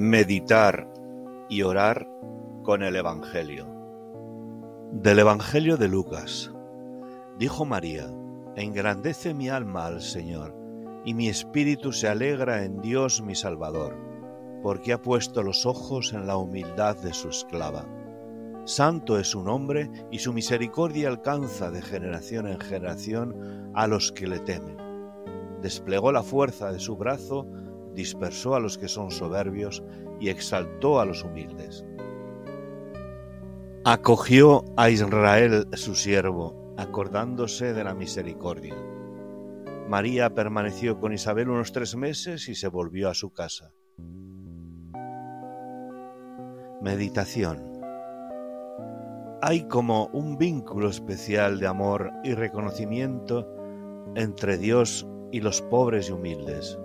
Meditar y orar con el Evangelio. Del Evangelio de Lucas. Dijo María, Engrandece mi alma al Señor, y mi espíritu se alegra en Dios mi Salvador, porque ha puesto los ojos en la humildad de su esclava. Santo es su nombre, y su misericordia alcanza de generación en generación a los que le temen. Desplegó la fuerza de su brazo, dispersó a los que son soberbios y exaltó a los humildes. Acogió a Israel su siervo, acordándose de la misericordia. María permaneció con Isabel unos tres meses y se volvió a su casa. Meditación Hay como un vínculo especial de amor y reconocimiento entre Dios y los pobres y humildes.